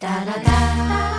Da da da.